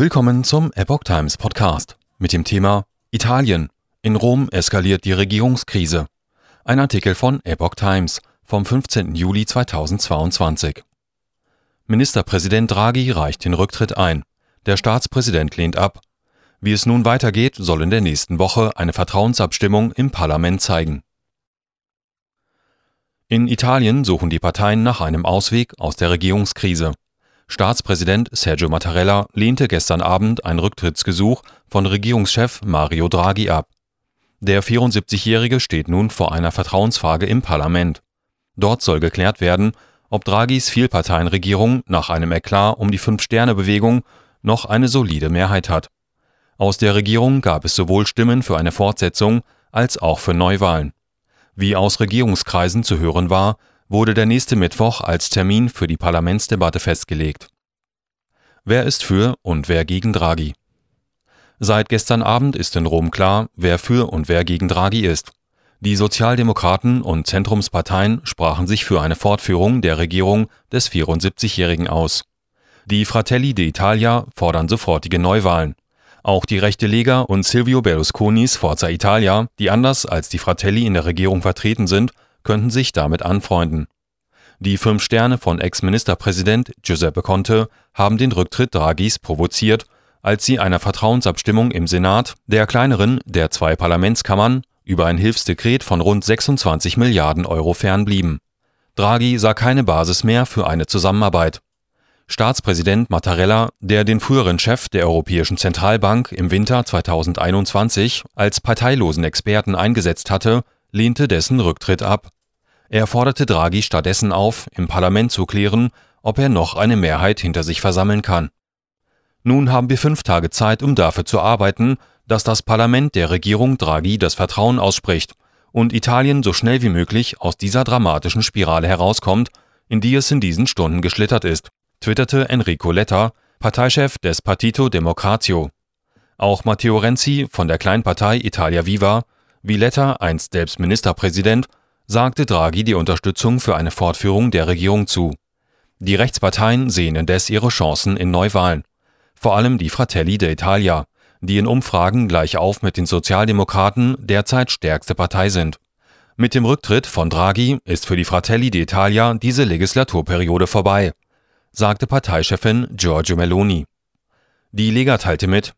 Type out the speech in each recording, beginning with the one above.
Willkommen zum Epoch Times Podcast mit dem Thema Italien. In Rom eskaliert die Regierungskrise. Ein Artikel von Epoch Times vom 15. Juli 2022. Ministerpräsident Draghi reicht den Rücktritt ein. Der Staatspräsident lehnt ab. Wie es nun weitergeht, soll in der nächsten Woche eine Vertrauensabstimmung im Parlament zeigen. In Italien suchen die Parteien nach einem Ausweg aus der Regierungskrise. Staatspräsident Sergio Mattarella lehnte gestern Abend ein Rücktrittsgesuch von Regierungschef Mario Draghi ab. Der 74-Jährige steht nun vor einer Vertrauensfrage im Parlament. Dort soll geklärt werden, ob Draghis Vielparteienregierung nach einem Eklat um die Fünf-Sterne-Bewegung noch eine solide Mehrheit hat. Aus der Regierung gab es sowohl Stimmen für eine Fortsetzung als auch für Neuwahlen. Wie aus Regierungskreisen zu hören war, wurde der nächste Mittwoch als Termin für die Parlamentsdebatte festgelegt. Wer ist für und wer gegen Draghi? Seit gestern Abend ist in Rom klar, wer für und wer gegen Draghi ist. Die Sozialdemokraten und Zentrumsparteien sprachen sich für eine Fortführung der Regierung des 74-Jährigen aus. Die Fratelli d'Italia fordern sofortige Neuwahlen. Auch die rechte Lega und Silvio Berlusconis Forza Italia, die anders als die Fratelli in der Regierung vertreten sind, könnten sich damit anfreunden. Die fünf Sterne von Ex-Ministerpräsident Giuseppe Conte haben den Rücktritt Draghis provoziert, als sie einer Vertrauensabstimmung im Senat, der kleineren der zwei Parlamentskammern, über ein Hilfsdekret von rund 26 Milliarden Euro fernblieben. Draghi sah keine Basis mehr für eine Zusammenarbeit. Staatspräsident Mattarella, der den früheren Chef der Europäischen Zentralbank im Winter 2021 als parteilosen Experten eingesetzt hatte, lehnte dessen Rücktritt ab. Er forderte Draghi stattdessen auf, im Parlament zu klären, ob er noch eine Mehrheit hinter sich versammeln kann. Nun haben wir fünf Tage Zeit, um dafür zu arbeiten, dass das Parlament der Regierung Draghi das Vertrauen ausspricht und Italien so schnell wie möglich aus dieser dramatischen Spirale herauskommt, in die es in diesen Stunden geschlittert ist, twitterte Enrico Letta, Parteichef des Partito Democratio. Auch Matteo Renzi von der Kleinpartei Italia Viva wie Letta, einst selbst Ministerpräsident, sagte Draghi die Unterstützung für eine Fortführung der Regierung zu. Die Rechtsparteien sehen indes ihre Chancen in Neuwahlen. Vor allem die Fratelli d'Italia, die in Umfragen gleich auf mit den Sozialdemokraten derzeit stärkste Partei sind. Mit dem Rücktritt von Draghi ist für die Fratelli d'Italia diese Legislaturperiode vorbei, sagte Parteichefin Giorgio Meloni. Die Lega teilte mit,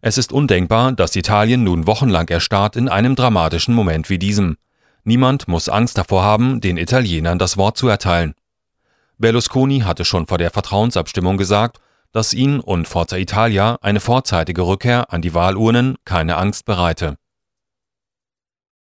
es ist undenkbar, dass Italien nun wochenlang erstarrt in einem dramatischen Moment wie diesem. Niemand muss Angst davor haben, den Italienern das Wort zu erteilen. Berlusconi hatte schon vor der Vertrauensabstimmung gesagt, dass ihn und Forza Italia eine vorzeitige Rückkehr an die Wahlurnen keine Angst bereite